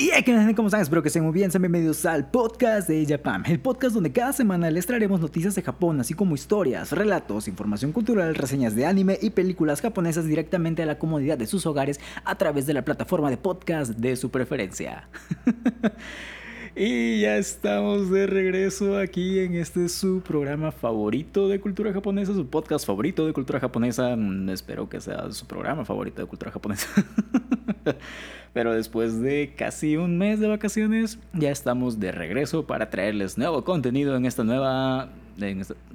Y que ¿cómo están? Espero que estén muy bien. Sean bienvenidos al podcast de Japan, el podcast donde cada semana les traeremos noticias de Japón, así como historias, relatos, información cultural, reseñas de anime y películas japonesas directamente a la comodidad de sus hogares a través de la plataforma de podcast de su preferencia. Y ya estamos de regreso aquí en este su programa favorito de cultura japonesa, su podcast favorito de cultura japonesa. Mm, espero que sea su programa favorito de cultura japonesa. Pero después de casi un mes de vacaciones, ya estamos de regreso para traerles nuevo contenido en esta nueva,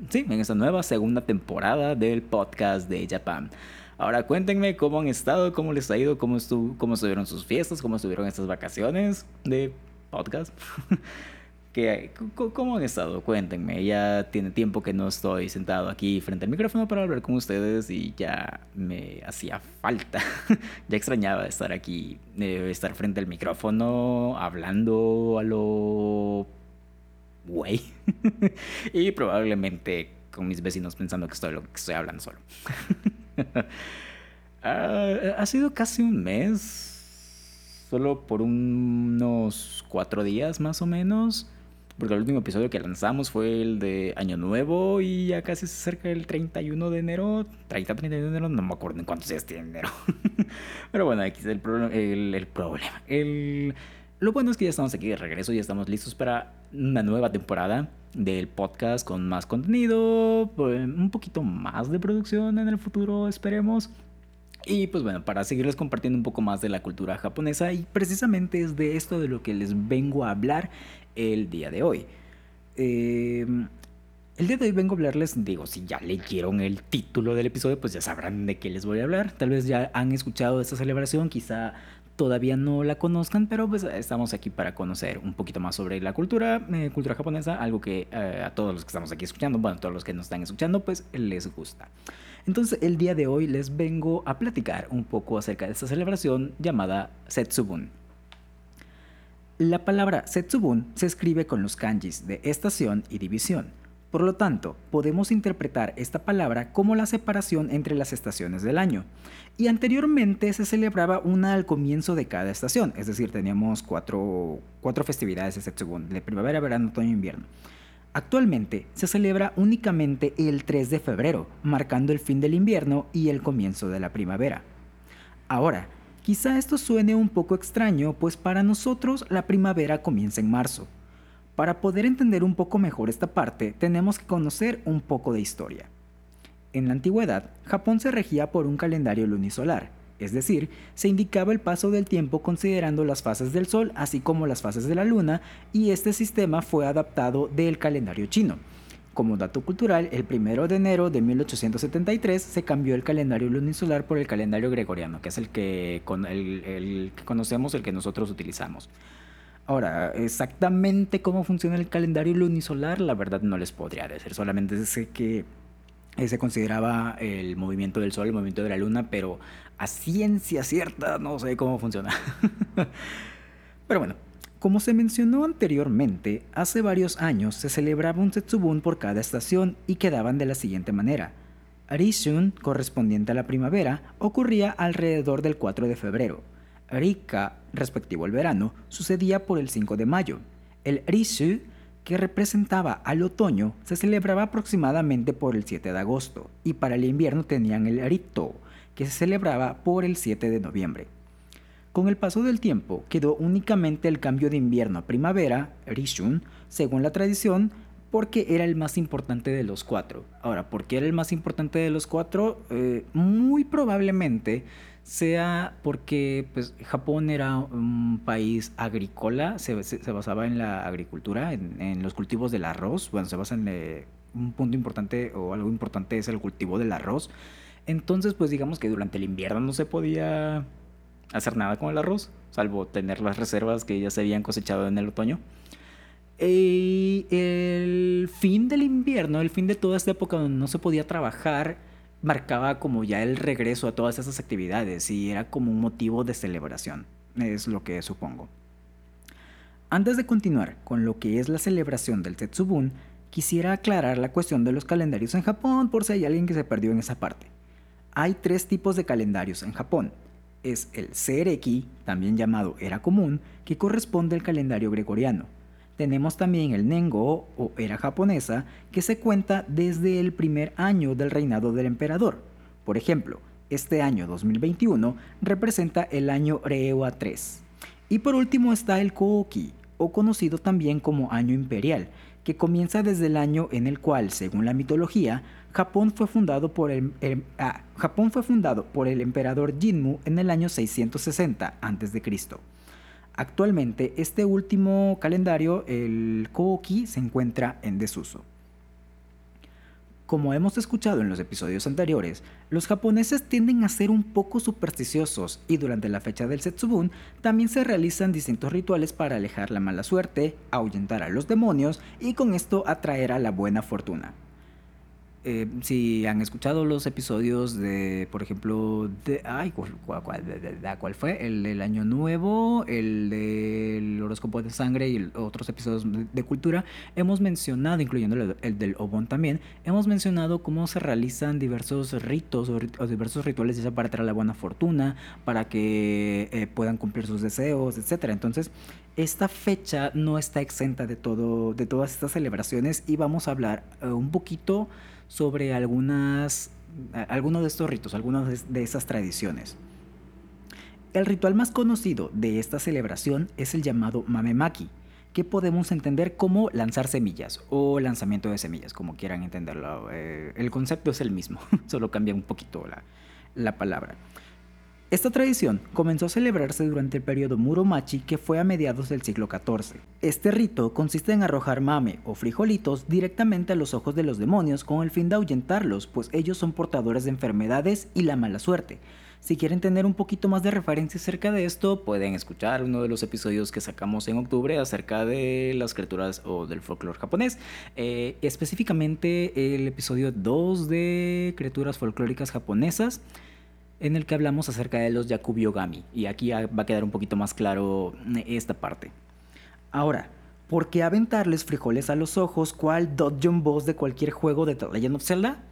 sí, en esta nueva segunda temporada del podcast de Japan. Ahora cuéntenme cómo han estado, cómo les ha ido, cómo, estuvo, cómo estuvieron sus fiestas, cómo estuvieron estas vacaciones de podcast. ¿Cómo han estado? Cuéntenme. Ya tiene tiempo que no estoy sentado aquí frente al micrófono para hablar con ustedes y ya me hacía falta. ya extrañaba estar aquí, eh, estar frente al micrófono, hablando a lo... Güey. y probablemente con mis vecinos pensando que estoy, lo que estoy hablando solo. Ah, ha sido casi un mes solo por unos cuatro días más o menos. Porque el último episodio que lanzamos fue el de Año Nuevo y ya casi cerca del 31 de enero. 30, 31 de enero, no me acuerdo en cuántos días tiene enero. Pero bueno, aquí es el, el, el problema. El, lo bueno es que ya estamos aquí de regreso y estamos listos para una nueva temporada del podcast con más contenido, pues, un poquito más de producción en el futuro, esperemos. Y pues bueno, para seguirles compartiendo un poco más de la cultura japonesa y precisamente es de esto de lo que les vengo a hablar el día de hoy. Em, el día de hoy vengo a hablarles, digo, si ya leyeron el título del episodio, pues ya sabrán de qué les voy a hablar. Tal vez ya han escuchado esta celebración, quizá todavía no la conozcan, pero pues estamos aquí para conocer un poquito más sobre la cultura, eh, cultura japonesa, algo que eh, a todos los que estamos aquí escuchando, bueno, a todos los que nos están escuchando, pues les gusta. Entonces el día de hoy les vengo a platicar un poco acerca de esta celebración llamada Setsubun. La palabra Setsubun se escribe con los kanjis de estación y división. Por lo tanto, podemos interpretar esta palabra como la separación entre las estaciones del año. Y anteriormente se celebraba una al comienzo de cada estación, es decir, teníamos cuatro, cuatro festividades de Setsubun, de primavera, verano, otoño e invierno. Actualmente se celebra únicamente el 3 de febrero, marcando el fin del invierno y el comienzo de la primavera. Ahora, quizá esto suene un poco extraño, pues para nosotros la primavera comienza en marzo. Para poder entender un poco mejor esta parte, tenemos que conocer un poco de historia. En la antigüedad, Japón se regía por un calendario lunisolar, es decir, se indicaba el paso del tiempo considerando las fases del Sol así como las fases de la Luna y este sistema fue adaptado del calendario chino. Como dato cultural, el 1 de enero de 1873 se cambió el calendario lunisolar por el calendario gregoriano, que es el que, el que conocemos, el que nosotros utilizamos. Ahora, exactamente cómo funciona el calendario lunisolar, la verdad no les podría decir, solamente sé que eh, se consideraba el movimiento del Sol, el movimiento de la Luna, pero a ciencia cierta no sé cómo funciona. pero bueno, como se mencionó anteriormente, hace varios años se celebraba un Setsubun por cada estación y quedaban de la siguiente manera. Arishun, correspondiente a la primavera, ocurría alrededor del 4 de febrero. Rika, respectivo al verano, sucedía por el 5 de mayo. El Rishu que representaba al otoño, se celebraba aproximadamente por el 7 de agosto, y para el invierno tenían el Rito, que se celebraba por el 7 de noviembre. Con el paso del tiempo quedó únicamente el cambio de invierno a primavera, Rishun, según la tradición, porque era el más importante de los cuatro. Ahora, ¿por qué era el más importante de los cuatro? Eh, muy probablemente sea porque pues, Japón era un país agrícola, se, basaba en la agricultura, en, los cultivos del arroz, bueno, se basa en eh, un punto importante o algo importante es el cultivo del arroz. Entonces, pues digamos que durante el invierno no se podía hacer nada con el arroz, salvo tener las reservas que ya se habían cosechado en el otoño. Y el fin del invierno, el fin de toda esta época donde no se podía trabajar, marcaba como ya el regreso a todas esas actividades y era como un motivo de celebración, es lo que supongo. Antes de continuar con lo que es la celebración del Setsubun, quisiera aclarar la cuestión de los calendarios en Japón por si hay alguien que se perdió en esa parte. Hay tres tipos de calendarios en Japón. es el Sereki, también llamado Era Común, que corresponde al calendario gregoriano. Tenemos también el Nengo o Era japonesa, que se cuenta desde el primer año del reinado del emperador. Por ejemplo, este año 2021 representa el año Reiwa 3. Y por último está el Kooki, o conocido también como año imperial, que comienza desde el año en el cual, según la mitología, Japón fue fundado por el, ah, Japón fue fundado por el emperador Jinmu en el año 660 a.C. Actualmente, este último calendario, el Kooki, se encuentra en desuso. Como hemos escuchado en los episodios anteriores, los japoneses tienden a ser un poco supersticiosos y durante la fecha del Setsubun también se realizan distintos rituales para alejar la mala suerte, ahuyentar a los demonios y con esto atraer a la buena fortuna. Eh, si han escuchado los episodios de, por ejemplo, de, ay, ¿cuál, cuál, fue? El del Año Nuevo, el del horóscopo de sangre y otros episodios de, cultura, hemos mencionado, incluyendo el, del Obon también, hemos mencionado cómo se realizan diversos ritos o, diversos rituales, ya para traer la buena fortuna, para que eh, puedan cumplir sus deseos, etc. Entonces, esta fecha no está exenta de, todo, de todas estas celebraciones y vamos a hablar eh, un poquito sobre algunos de estos ritos, algunas de esas tradiciones. El ritual más conocido de esta celebración es el llamado Mamemaki, que podemos entender como lanzar semillas o lanzamiento de semillas, como quieran entenderlo. Eh, el concepto es el mismo, solo cambia un poquito la, la palabra. Esta tradición comenzó a celebrarse durante el periodo Muromachi que fue a mediados del siglo XIV. Este rito consiste en arrojar mame o frijolitos directamente a los ojos de los demonios con el fin de ahuyentarlos, pues ellos son portadores de enfermedades y la mala suerte. Si quieren tener un poquito más de referencia acerca de esto, pueden escuchar uno de los episodios que sacamos en octubre acerca de las criaturas o del folclore japonés. Eh, específicamente el episodio 2 de criaturas folclóricas japonesas en el que hablamos acerca de los Yakubiogami. Y aquí va a quedar un poquito más claro eh, esta parte. Ahora, ¿por qué aventarles frijoles a los ojos cual Dodgeon Boss de cualquier juego de The Legend of Zelda?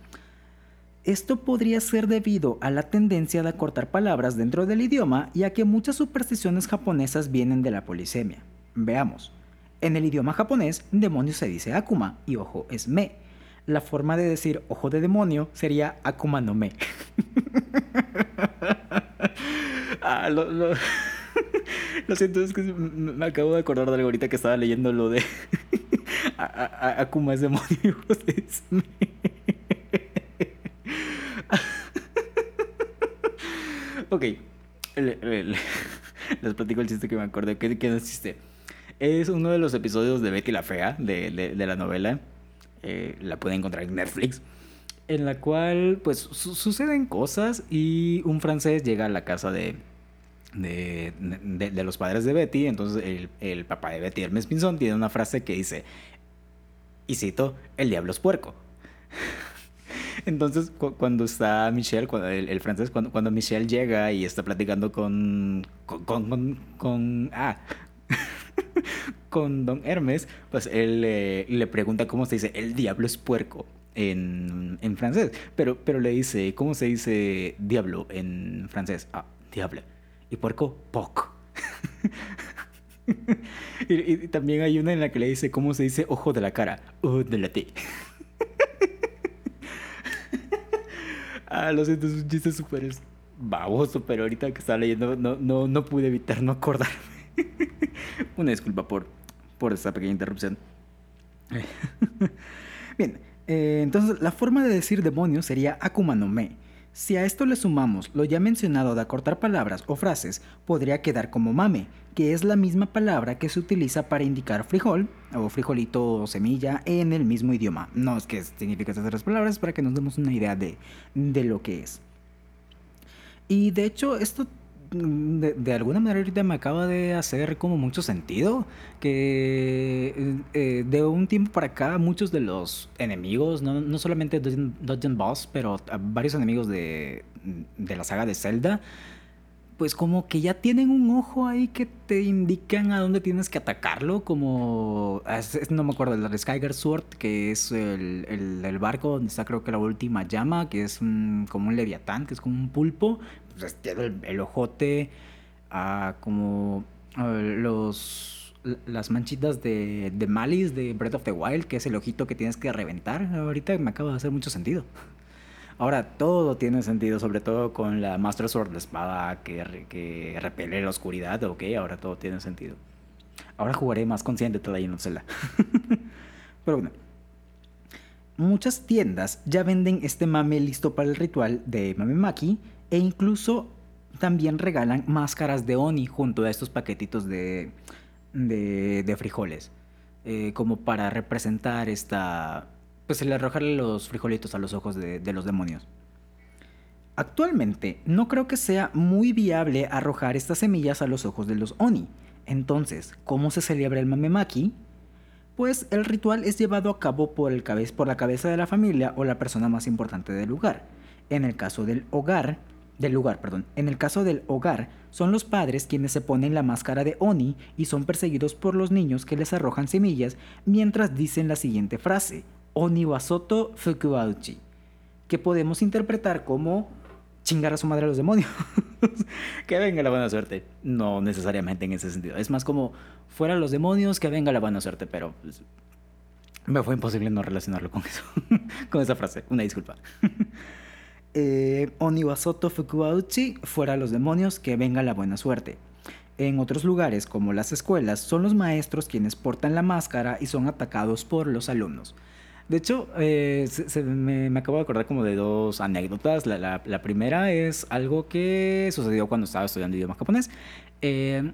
Esto podría ser debido a la tendencia de acortar palabras dentro del idioma y a que muchas supersticiones japonesas vienen de la polisemia. Veamos. En el idioma japonés, demonio se dice Akuma y ojo es me la forma de decir ojo de demonio sería Akuma no Me. ah, lo, siento, es que me acabo de acordar de algo ahorita que estaba leyendo lo de Akuma es demonio. Es me. ok. les platico el chiste que me acordé. ¿Qué, qué chiste? Es uno de los episodios de Betty la Fea, de, de la novela eh, la pueden encontrar en Netflix, en la cual pues suceden cosas y un francés llega a la casa de, de, de, los padres de Betty, entonces el, el, papá de Betty, Hermes Pinzón, tiene una frase que dice, y cito, el diablo es puerco. Entonces, cuando está Michelle, cuando, el, francés, cuando, cuando Michelle llega y está platicando con, con, con, con ah, con don Hermes, pues él le pregunta cómo se dice, el diablo es puerco en, en, francés, pero, pero le dice, ¿cómo se dice diablo en francés? Ah, diable. Y puerco, poc. y, también hay una en la que le dice, ¿cómo se dice ojo de la cara? Ojo de la T. ah, lo siento, es un chiste súper baboso, pero ahorita que estaba leyendo no, no, no pude evitar no acordarme. Una disculpa por, por esta pequeña interrupción. Bien, eh, entonces la forma de decir demonio sería Akuma Me. Si a esto le sumamos lo ya mencionado de acortar palabras o frases, podría quedar como mame, que es la misma palabra que se utiliza para indicar frijol o frijolito o semilla en el mismo idioma. No es que significa esas tres palabras, para que nos demos una idea de, de lo que es. Y de hecho, esto de, alguna manera ahorita me acaba de hacer como mucho sentido que eh, de un tiempo para acá muchos de los enemigos, no, no solamente Dungeon, Boss, pero varios enemigos de, de, la saga de Zelda, pues como que ya tienen un ojo ahí que te indican a dónde tienes que atacarlo, como, no me acuerdo, el Skyger Sword, que es el, el, barco donde está creo que la última llama, que es como un leviatán, que es como un pulpo, pues tiene el, ojote, como los las manchitas de, de Malice de Breath of the Wild, que es el ojito que tienes que reventar. Ahorita me acaba de hacer mucho sentido. Ahora todo tiene sentido, sobre todo con la Master Sword, la espada que, que repele la oscuridad, ok, ahora todo tiene sentido. Ahora jugaré más consciente todavía en Zelda. Pero bueno. Muchas tiendas ya venden este mame listo para el ritual de Mame Maki e incluso también regalan máscaras de Oni junto a estos paquetitos de, de, frijoles. Eh, como para representar esta, pues el arrojarle los frijolitos a los ojos de, los demonios. Actualmente no creo que sea muy viable arrojar estas semillas a los ojos de los Oni. Entonces, ¿cómo se celebra el Mamemaki? Pues el ritual es llevado a cabo por, el la cabeza de la familia o la persona más importante del lugar. En el caso del hogar, del lugar, perdón. En el caso del hogar, son los padres quienes se ponen la máscara de Oni y son perseguidos por los niños que les arrojan semillas mientras dicen la siguiente frase: Oniwasoto Fukuauchi, que podemos interpretar como chingar a su madre a los demonios. que venga la buena suerte. No necesariamente en ese sentido. Es más como fuera los demonios, que venga la buena suerte, pero pues, me fue imposible no relacionarlo con eso, con esa frase. Una disculpa. eh, Oniwasoto Fukuauchi, fuera los demonios, que venga la buena suerte. En otros lugares, como las escuelas, son los maestros quienes portan la máscara y son atacados por los alumnos. De hecho, eh, me, acabo de acordar como de dos anécdotas. La, primera es algo que sucedió cuando estaba estudiando idioma japonés. Eh,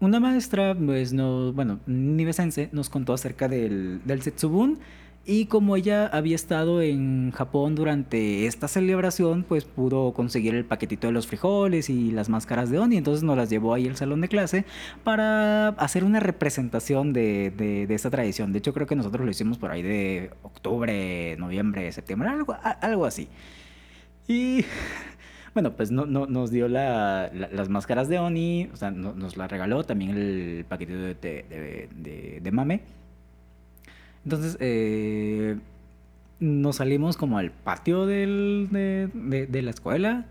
una maestra, pues no, bueno, nivesense, nos contó acerca del, del Setsubun y como ella había estado en Japón durante esta celebración, pues pudo conseguir el paquetito de los frijoles y las máscaras de Oni. Entonces nos las llevó ahí al salón de clase para hacer una representación de, de, esta tradición. De hecho, creo que nosotros lo hicimos por ahí de octubre, noviembre, septiembre, algo, así. Y bueno, pues no, no, nos dio la, las máscaras de Oni, o sea, nos la regaló también el paquetito de, de, de mame. Entonces, eh, nos salimos como al patio del, de, la escuela,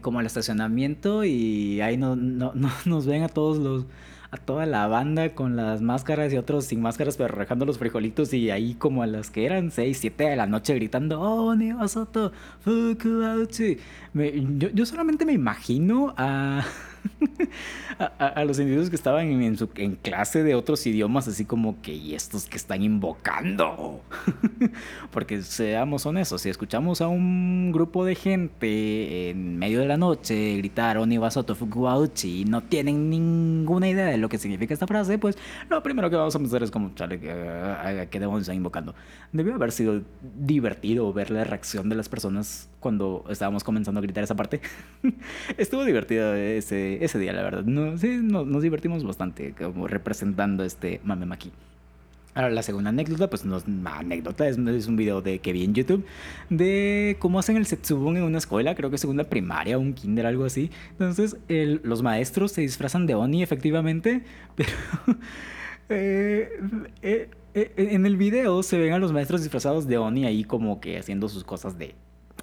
como al estacionamiento, y ahí no, no, nos ven a todos los a toda la banda con las máscaras y otros sin máscaras pero rejando los frijolitos y ahí como a las que eran 6, 7 de la noche gritando ¡Oh, Niwasoto! Fukuauchi! yo, yo solamente me imagino a a, los individuos que estaban en, clase de otros idiomas, así como que, ¿y estos que están invocando? Porque seamos honestos, si escuchamos a un grupo de gente en medio de la noche gritar Oniwasoto Fukuauchi y no tienen ninguna idea de lo que significa esta frase, pues lo primero que vamos a pensar es como, chale, ¿qué demonios están invocando? Debió haber sido divertido ver la reacción de las personas cuando estábamos comenzando a gritar esa parte. Estuvo divertido ese, ese día, la verdad. No, sí, nos divertimos bastante como representando este Mamemaki. Ahora, la segunda anécdota, pues no es una anécdota, es, un video de que vi en YouTube de cómo hacen el Setsubun en una escuela, creo que segunda primaria, un kinder, algo así. Entonces, los maestros se disfrazan de Oni, efectivamente, pero eh, eh, eh, en el video se ven a los maestros disfrazados de Oni ahí como que haciendo sus cosas de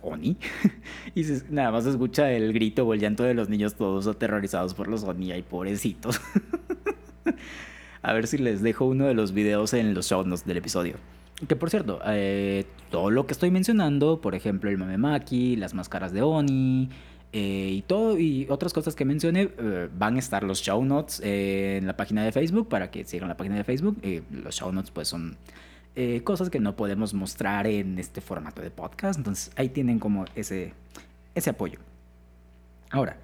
Oni. y nada más se escucha el grito o el llanto de los niños todos aterrorizados por los Oni y pobrecitos. A ver si les dejo uno de los videos en los show notes del episodio. Que por cierto, eh, todo lo que estoy mencionando, por ejemplo el Mamemaki, las máscaras de Oni eh, y todo y otras cosas que mencioné, eh, van a estar los show notes en la página de Facebook para que sigan la página de Facebook. los show notes pues son eh, cosas que no podemos mostrar en este formato de podcast. Entonces ahí tienen como ese, ese apoyo. Ahora,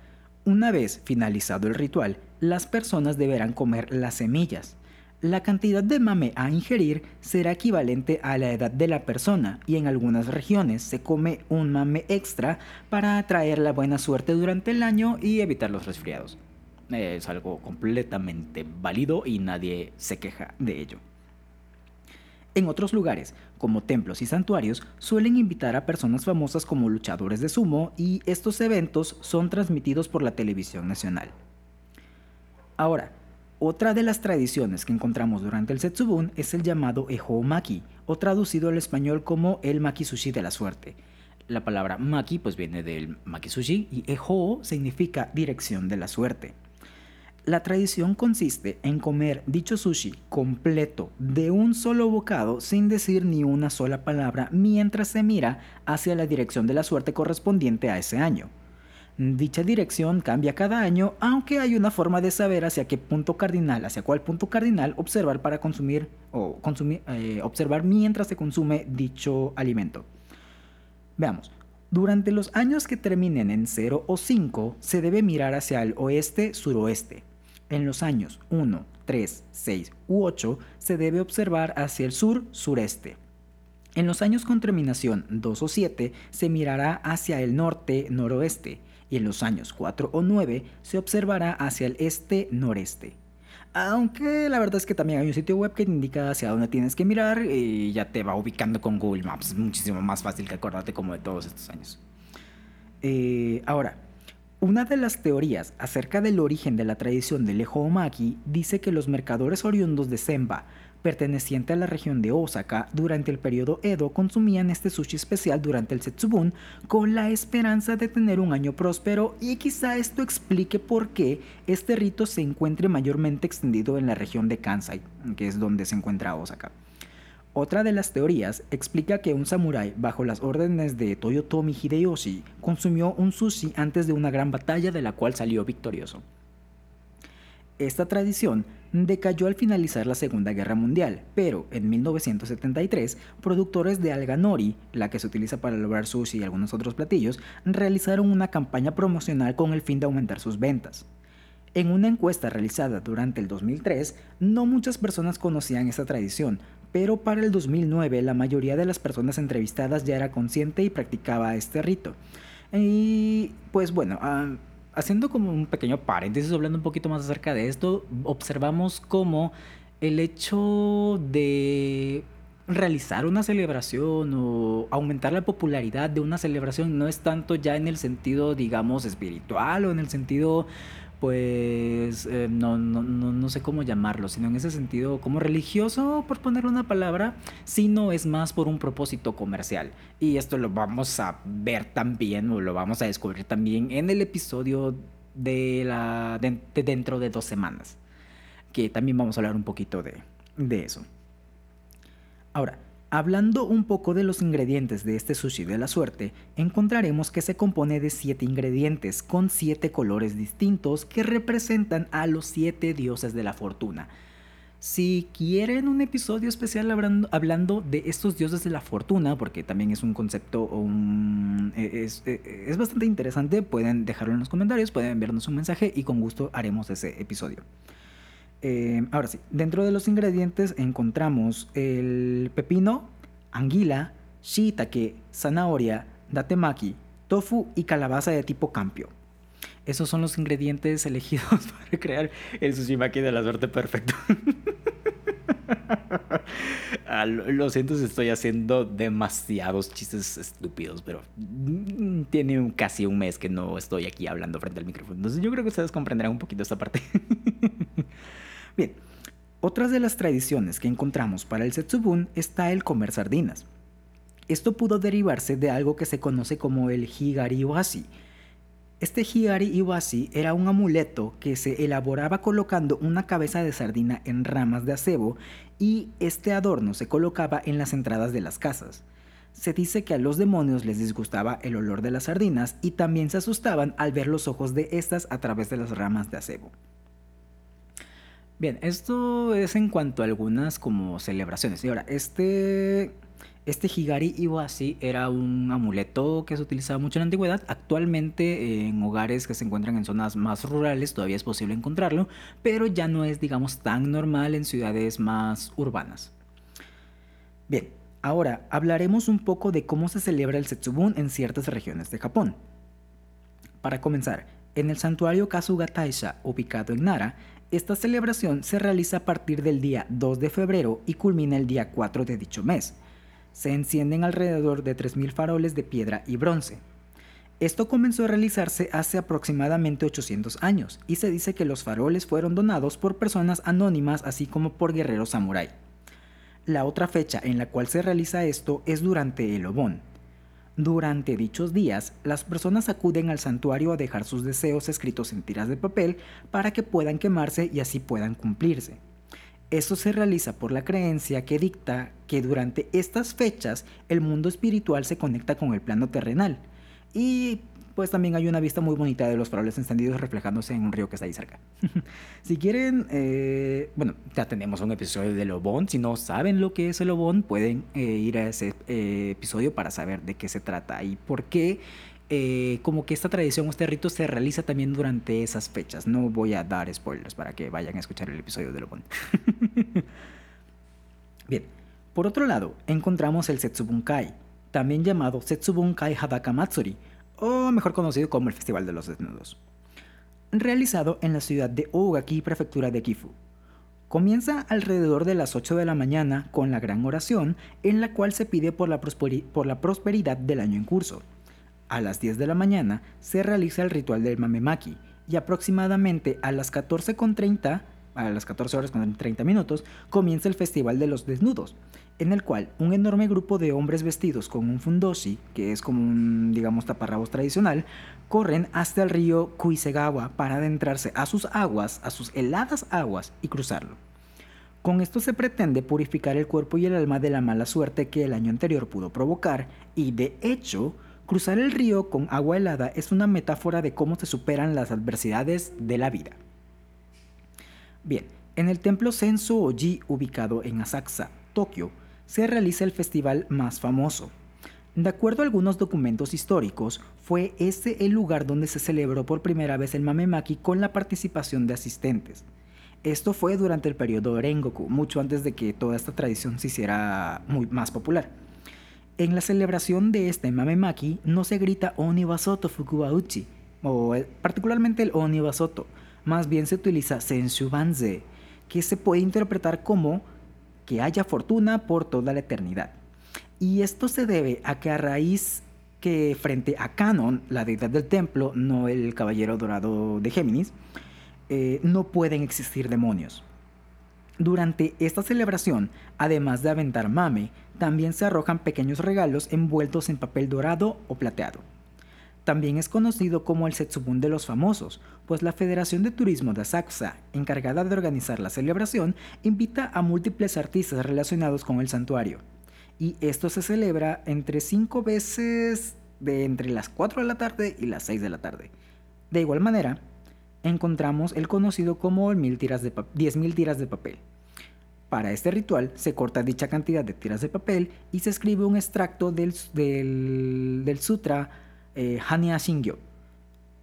una vez finalizado el ritual, las personas deberán comer las semillas. La cantidad de mame a ingerir será equivalente a la edad de la persona y en algunas regiones se come un mame extra para atraer la buena suerte durante el año y evitar los resfriados. Es algo completamente válido y nadie se queja de ello. En otros lugares, como templos y santuarios, suelen invitar a personas famosas como luchadores de sumo y estos eventos son transmitidos por la televisión nacional. Ahora, otra de las tradiciones que encontramos durante el Setsubun es el llamado Eho Maki, o traducido al español como el Maki Sushi de la suerte. La palabra Maki pues viene del Maki Sushi y Eho significa dirección de la suerte. La tradición consiste en comer dicho sushi completo de un solo bocado sin decir ni una sola palabra mientras se mira hacia la dirección de la suerte correspondiente a ese año. Dicha dirección cambia cada año, aunque hay una forma de saber hacia qué punto cardinal, hacia cuál punto cardinal observar para consumir o consumir, eh, observar mientras se consume dicho alimento. Veamos. Durante los años que terminen en 0 o 5, se debe mirar hacia el oeste-suroeste. En los años 1, 3, 6 u 8 se debe observar hacia el sur-sureste. En los años con terminación 2 o 7 se mirará hacia el norte-noroeste y en los años 4 o 9 se observará hacia el este-noreste. Aunque la verdad es que también hay un sitio web que te indica hacia dónde tienes que mirar y ya te va ubicando con Google Maps. Muchísimo más fácil que acordarte como de todos estos años. Eh, ahora, una de las teorías acerca del origen de la tradición del Omaki dice que los mercadores oriundos de Senba, perteneciente a la región de Osaka, durante el periodo Edo consumían este sushi especial durante el Setsubun con la esperanza de tener un año próspero y quizá esto explique por qué este rito se encuentre mayormente extendido en la región de Kansai, que es donde se encuentra Osaka. Otra de las teorías explica que un samurái bajo las órdenes de Toyotomi Hideyoshi consumió un sushi antes de una gran batalla de la cual salió victorioso. Esta tradición decayó al finalizar la Segunda Guerra Mundial, pero en 1973, productores de alga nori, la que se utiliza para lograr sushi y algunos otros platillos, realizaron una campaña promocional con el fin de aumentar sus ventas. En una encuesta realizada durante el 2003, no muchas personas conocían esta tradición, pero para el 2009 la mayoría de las personas entrevistadas ya era consciente y practicaba este rito. Y pues bueno, ah, haciendo como un pequeño paréntesis, hablando un poquito más acerca de esto, observamos como el hecho de realizar una celebración o aumentar la popularidad de una celebración no es tanto ya en el sentido, digamos, espiritual o en el sentido pues eh, no, no, no, sé cómo llamarlo, sino en ese sentido como religioso, por poner una palabra, sino es más por un propósito comercial. Y esto lo vamos a ver también, o lo vamos a descubrir también en el episodio de, la, dentro de dos semanas, que también vamos a hablar un poquito de, de eso. Ahora, Hablando un poco de los ingredientes de este sushi de la suerte, encontraremos que se compone de 7 ingredientes con 7 colores distintos que representan a los 7 dioses de la fortuna. Si quieren un episodio especial hablando, de estos dioses de la fortuna, porque también es un concepto e, es, e, es, bastante interesante, pueden dejarlo en los comentarios, pueden enviarnos un mensaje y con gusto haremos ese episodio. Eh, ahora sí, dentro de los ingredientes encontramos el pepino, anguila, shiitake, zanahoria, datemaki, tofu y calabaza de tipo campio. Esos son los ingredientes elegidos para crear el sushimaki de la suerte perfecto. Ah, lo siento si estoy haciendo demasiados chistes estúpidos, pero mm, tiene casi un mes que no estoy aquí hablando frente al micrófono. Entonces yo creo que ustedes comprenderán un poquito esta parte. Bien, otras de las tradiciones que encontramos para el Setsubun está el comer sardinas. Esto pudo derivarse de algo que se conoce como el Higari Iwasi. Este Higari Iwasi era un amuleto que se elaboraba colocando una cabeza de sardina en ramas de acebo y este adorno se colocaba en las entradas de las casas. Se dice que a los demonios les disgustaba el olor de las sardinas y también se asustaban al ver los ojos de estas a través de las ramas de acebo. Bien, esto es en cuanto a algunas como celebraciones. Y ahora, este, este Higari Iwasi era un amuleto que se utilizaba mucho en la antigüedad. Actualmente en hogares que se encuentran en zonas más rurales todavía es posible encontrarlo, pero ya no es, digamos, tan normal en ciudades más urbanas. Bien, ahora hablaremos un poco de cómo se celebra el Setsubun en ciertas regiones de Japón. Para comenzar, en el santuario Kasuga Taisha, ubicado en Nara, Esta celebración se realiza a partir del día 2 de febrero y culmina el día 4 de dicho mes. Se encienden alrededor de 3.000 faroles de piedra y bronce. Esto comenzó a realizarse hace aproximadamente 800 años y se dice que los faroles fueron donados por personas anónimas así como por guerreros samurái. La otra fecha en la cual se realiza esto es durante el Obon. Durante dichos días, las personas acuden al santuario a dejar sus deseos escritos en tiras de papel para que puedan quemarse y así puedan cumplirse. Esto se realiza por la creencia que dicta que durante estas fechas el mundo espiritual se conecta con el plano terrenal, y pues también hay una vista muy bonita de los faroles encendidos reflejándose en un río que está ahí cerca. si quieren, eh, bueno, ya tenemos un episodio de Lobón. Si no saben lo que es el Lobón, pueden eh, ir a ese eh, episodio para saber de qué se trata y por qué. como que esta tradición o este rito se realiza también durante esas fechas. No voy a dar spoilers para que vayan a escuchar el episodio de Lobón. Bien, por otro lado, encontramos el Setsubunkai, también llamado Setsubunkai Hadaka Matsuri, o mejor conocido como el Festival de los Desnudos, realizado en la ciudad de Ogaki, prefectura de Kifu. Comienza alrededor de las 8 de la mañana con la gran oración en la cual se pide por la, por la prosperidad del año en curso. A las 10 de la mañana se realiza el ritual del Mamemaki y aproximadamente a las 14.30 a las 14 horas con 30 minutos, comienza el Festival de los Desnudos, en el cual un enorme grupo de hombres vestidos con un fundoshi, que es como un, digamos, taparrabos tradicional, corren hasta el río Kuisegawa para adentrarse a sus aguas, a sus heladas aguas y cruzarlo. Con esto se pretende purificar el cuerpo y el alma de la mala suerte que el año anterior pudo provocar y de hecho, cruzar el río con agua helada es una metáfora de cómo se superan las adversidades de la vida. Bien, en el templo Senso Oji ubicado en Asakusa, Tokio, se realiza el festival más famoso. De acuerdo a algunos documentos históricos, fue este el lugar donde se celebró por primera vez el Mamemaki con la participación de asistentes. Esto fue durante el periodo Rengoku, mucho antes de que toda esta tradición se hiciera muy más popular. En la celebración de este Mamemaki no se grita Onibasoto Fukubauchi, o eh, particularmente el Onibasoto, más bien se utiliza Senshu Banze, que se puede interpretar como que haya fortuna por toda la eternidad. Y esto se debe a que a raíz que frente a Canon, la deidad del templo, no el caballero dorado de Géminis, eh, no pueden existir demonios. Durante esta celebración, además de aventar mame, también se arrojan pequeños regalos envueltos en papel dorado o plateado. También es conocido como el Setsubun de los famosos, pues la Federación de Turismo de Asakusa, encargada de organizar la celebración, invita a múltiples artistas relacionados con el santuario. Y esto se celebra entre cinco veces de entre las 4 de la tarde y las 6 de la tarde. De igual manera, encontramos el conocido como el mil tiras de 10.000 tiras de papel. Para este ritual se corta dicha cantidad de tiras de papel y se escribe un extracto del, del sutra eh, Hanya.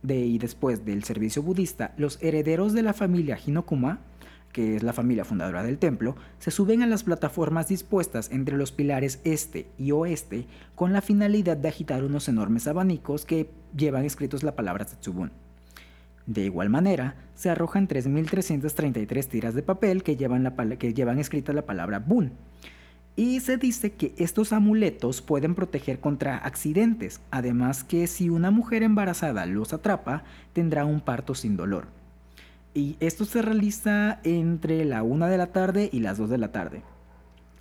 De, y después del servicio budista, los herederos de la familia Hinokuma, que es la familia fundadora del templo, se suben a las plataformas dispuestas entre los pilares este y oeste con la finalidad de agitar unos enormes abanicos que llevan escritos la palabra Setsubun. De igual manera, se arrojan 3.333 tiras de papel que llevan, que llevan escrita la palabra Bun, y se dice que estos amuletos pueden proteger contra accidentes, además que si una mujer embarazada los atrapa, tendrá un parto sin dolor. Y esto se realiza entre la 1 de la tarde y las 2 de la tarde.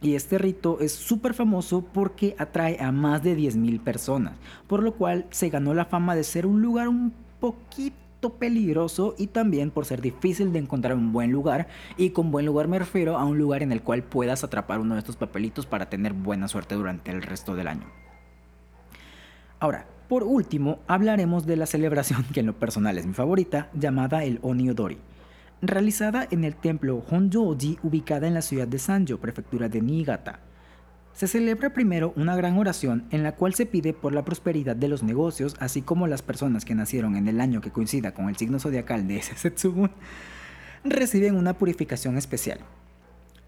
Y este rito es súper famoso porque atrae a más de 10.000 personas, por lo cual se ganó la fama de ser un lugar un poquito peligroso y también por ser difícil de encontrar un buen lugar. Y con buen lugar me refiero a un lugar en el cual puedas atrapar uno de estos papelitos para tener buena suerte durante el resto del año. Ahora, por último, hablaremos de la celebración que en lo personal es mi favorita, llamada el Oniodori, realizada en el templo Honjoji ubicada en la ciudad de Sanjo, prefectura de Niigata. Se celebra primero una gran oración en la cual se pide por la prosperidad de los negocios, así como las personas que nacieron en el año que coincida con el signo zodiacal de ese Setsubun, reciben una purificación especial.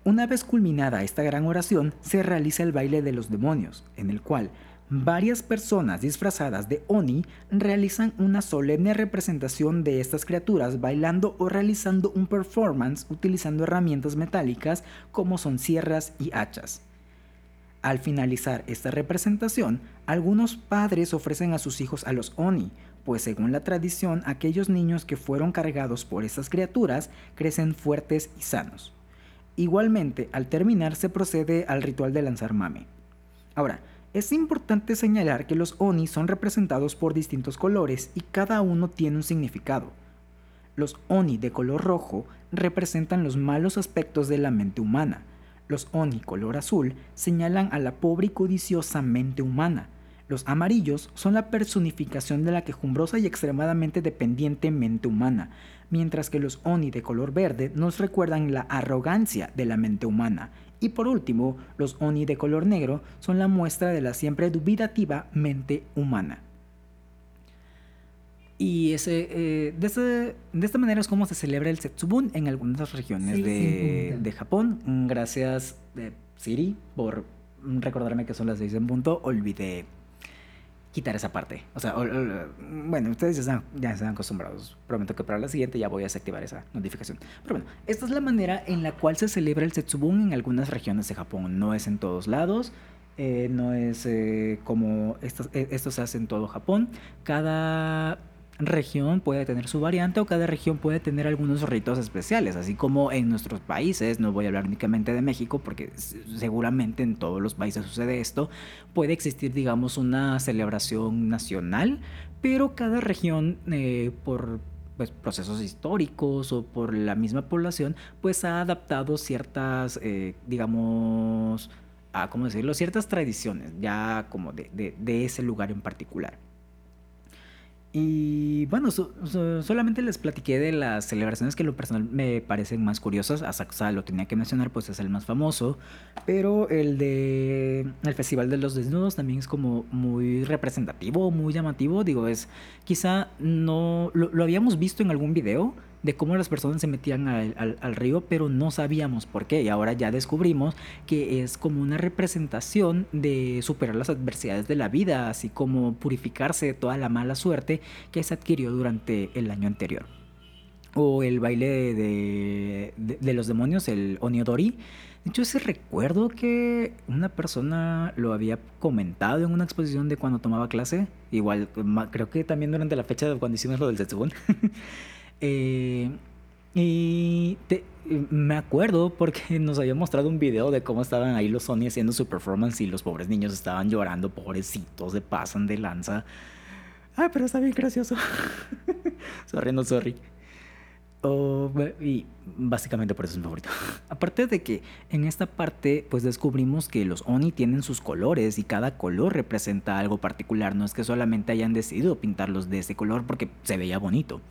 Una vez culminada esta gran oración, se realiza el baile de los demonios, en el cual varias personas disfrazadas de Oni realizan una solemne representación de estas criaturas bailando o realizando un performance utilizando herramientas metálicas como son sierras y hachas. Al finalizar esta representación, algunos padres ofrecen a sus hijos a los Oni, pues según la tradición, aquellos niños que fueron cargados por estas criaturas crecen fuertes y sanos. Igualmente, al terminar se procede al ritual de lanzar mame. Ahora, es importante señalar que los Oni son representados por distintos colores y cada uno tiene un significado. Los Oni de color rojo representan los malos aspectos de la mente humana. Los Oni color azul señalan a la pobre y codiciosa mente humana. Los amarillos son la personificación de la quejumbrosa y extremadamente dependiente mente humana, mientras que los Oni de color verde nos recuerdan la arrogancia de la mente humana. Y por último, los Oni de color negro son la muestra de la siempre dubitativa mente humana. Y ese, eh, de, esta manera es como se celebra el Setsubun en algunas regiones de, de, Japón. Gracias, eh, Siri, por recordarme que son las seis en punto. Olvidé quitar esa parte. O sea, bueno, ustedes ya están, ya están acostumbrados. Prometo que para la siguiente ya voy a desactivar esa notificación. Pero bueno, esta es la manera en la cual se celebra el Setsubun en algunas regiones de Japón. No es en todos lados. Eh, no es como esto, esto se hace en todo Japón. Cada región puede tener su variante o cada región puede tener algunos ritos especiales, así como en nuestros países, no voy a hablar únicamente de México porque seguramente en todos los países sucede esto, puede existir digamos una celebración nacional, pero cada región eh, por pues, procesos históricos o por la misma población, pues ha adaptado ciertas, eh, digamos, a, ¿cómo decirlo? Ciertas tradiciones, ya como de ese lugar en particular. Y bueno, solamente les platiqué de las celebraciones que lo personal me parecen más curiosas. Asakusa lo tenía que mencionar, pues es el más famoso. Pero el de el Festival de los Desnudos también es como muy representativo, muy llamativo. Digo, es quizá no lo, lo habíamos visto en algún video, de cómo las personas se metían al, río, pero no sabíamos por qué. Y ahora ya descubrimos que es como una representación de superar las adversidades de la vida, así como purificarse de toda la mala suerte que se adquirió durante el año anterior. O el baile de, de, los demonios, el Oniodori. De hecho, ese recuerdo que una persona lo había comentado en una exposición de cuando tomaba clase. Igual, creo que también durante la fecha de cuando hicimos lo del Zetsubun. Eh, y me acuerdo porque nos había mostrado un video de cómo estaban ahí los Sony haciendo su performance y los pobres niños estaban llorando, pobrecitos, se pasan de lanza. Ay, pero está bien gracioso. sorry, no sorry. Y básicamente por eso es mi favorito. Aparte de que en esta parte pues descubrimos que los Oni tienen sus colores y cada color representa algo particular. No es que solamente hayan decidido pintarlos de ese color porque se veía bonito.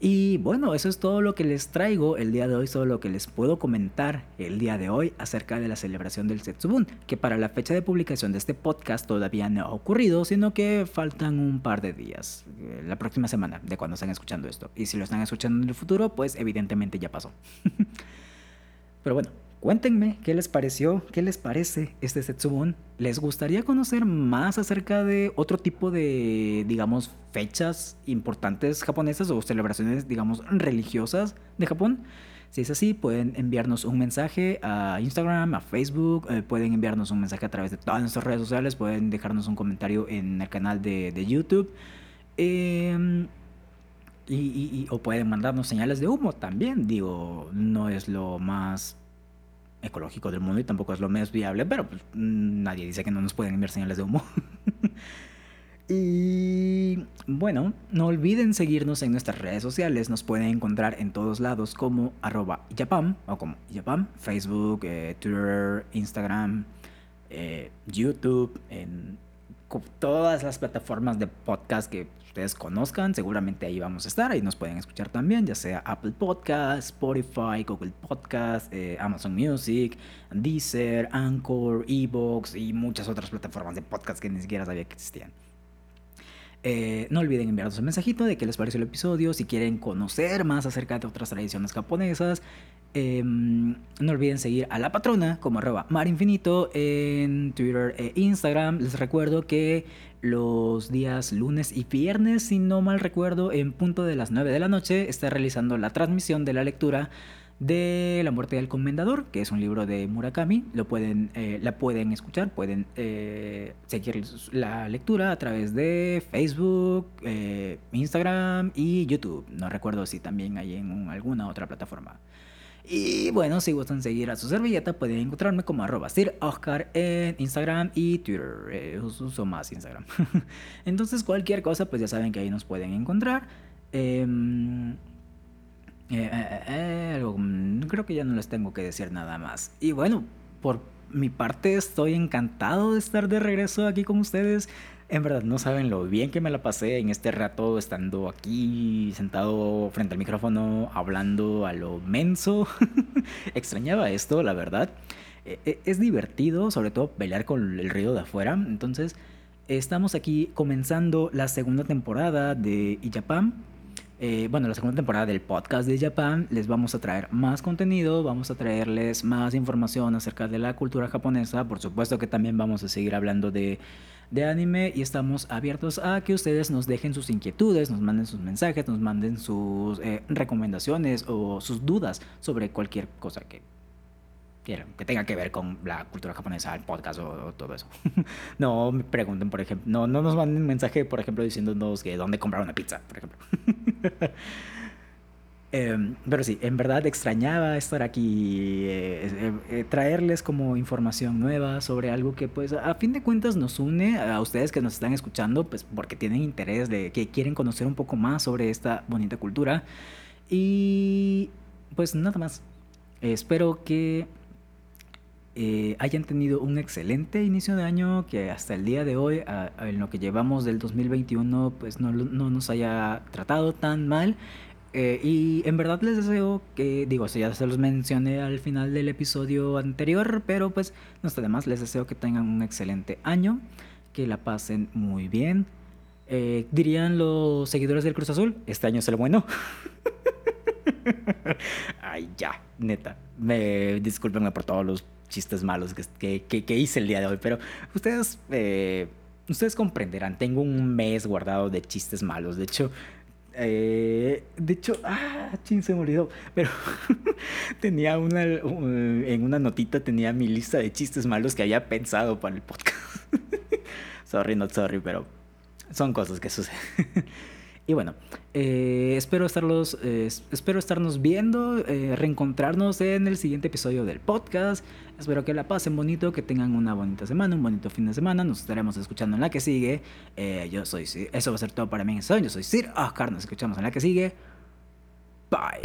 Y bueno, eso es todo lo que les traigo el día de hoy, todo lo que les puedo comentar el día de hoy acerca de la celebración del Setsubun, que para la fecha de publicación de este podcast todavía no ha ocurrido, sino que faltan un par de días, eh, la próxima semana de cuando están escuchando esto. Y si lo están escuchando en el futuro, pues evidentemente ya pasó. Pero bueno, Cuéntenme qué les pareció, qué les parece este Setsubun. ¿Les gustaría conocer más acerca de otro tipo de, digamos, fechas importantes japonesas o celebraciones, digamos, religiosas de Japón? Si es así, pueden enviarnos un mensaje a Instagram, a Facebook, eh, pueden enviarnos un mensaje a través de todas nuestras redes sociales, pueden dejarnos un comentario en el canal de, YouTube. Em, y, o pueden mandarnos señales de humo también. Digo, no es lo más ecológico del mundo y tampoco es lo más viable, pero pues, nadie dice que no nos pueden enviar señales de humo. y bueno, no olviden seguirnos en nuestras redes sociales, nos pueden encontrar en todos lados como arroba Japam o como Japam, Facebook, eh, Twitter, Instagram, eh, YouTube, en todas las plataformas de podcast que ustedes conozcan, seguramente ahí vamos a estar, ahí nos pueden escuchar también, ya sea Apple Podcast, Spotify, Google Podcast, eh, Amazon Music, Deezer, Anchor, Evox y muchas otras plataformas de podcast que ni siquiera sabía que existían. Eh, no olviden enviarnos un mensajito de qué les pareció el episodio, si quieren conocer más acerca de otras tradiciones japonesas, Em, no olviden seguir a la patrona como arroba marinfinito en Twitter e Instagram. Les recuerdo que los días lunes y viernes, si no mal recuerdo, en punto de las 9 de la noche, está realizando la transmisión de la lectura de La muerte del comendador, que es un libro de Murakami. Lo pueden, eh, la pueden escuchar, pueden eh, seguir la lectura a través de Facebook, eh, Instagram y YouTube. No recuerdo si también hay en alguna otra plataforma. Y bueno, si gustan seguir a su servilleta, pueden encontrarme como arroba Oscar en Instagram y Twitter. uso más Instagram. Entonces, cualquier cosa, pues ya saben que ahí nos pueden encontrar. Em, eh, eh, eh, mm, creo que ya no les tengo que decir nada más. Y bueno, por mi parte estoy encantado de estar de regreso aquí con ustedes. En verdad, no saben lo bien que me la pasé en este rato estando aquí sentado frente al micrófono, hablando a lo menso. Extrañaba esto, la verdad. es divertido, sobre todo pelear con el ruido de afuera. Entonces, estamos aquí comenzando la segunda temporada de Iyapam eh, bueno, la segunda temporada del podcast de Japan, les vamos a traer más contenido, vamos a traerles más información acerca de la cultura japonesa, por supuesto que también vamos a seguir hablando de, de anime y estamos abiertos a que ustedes nos dejen sus inquietudes, nos manden sus mensajes, nos manden sus eh, recomendaciones o sus dudas sobre cualquier cosa que que tenga que ver con la cultura japonesa, el podcast o, todo eso. no me pregunten, por ejemplo, no, no nos manden mensaje, por ejemplo, diciéndonos que dónde comprar una pizza, por ejemplo. Em, pero sí, en verdad extrañaba estar aquí, eh, eh, traerles como información nueva sobre algo que pues a fin de cuentas nos une a ustedes que nos están escuchando, pues porque tienen interés de que quieren conocer un poco más sobre esta bonita cultura. Y pues nada más. espero que eh, hayan tenido un excelente inicio de año, que hasta el día de hoy, en lo que llevamos del 2021, pues no, no nos haya tratado tan mal. Eh, y en verdad les deseo que, digo, eso ya se los mencioné al final del episodio anterior, pero pues no está de más, les deseo que tengan un excelente año, que la pasen muy bien. Eh, dirían los seguidores del Cruz Azul, este año es el bueno. Ay, ya, neta. Me discúlpenme por todos los chistes malos que, que, hice el día de hoy, pero ustedes, eh, ustedes comprenderán, tengo un mes guardado de chistes malos, de hecho... Eh, de hecho, ah, ching, se me. Pero tenía una, en una notita tenía mi lista de chistes malos que había pensado para el podcast. sorry, not sorry, pero son cosas que suceden. Y bueno, eh, espero, estarlos, eh, espero estarnos viendo, eh, reencontrarnos en el siguiente episodio del podcast. Espero que la pasen bonito, que tengan una bonita semana, un bonito fin de semana. Nos estaremos escuchando en la que sigue. yo soy, eso va a ser todo para mí en Yo soy Sir Oscar, nos escuchamos en la que sigue. Bye.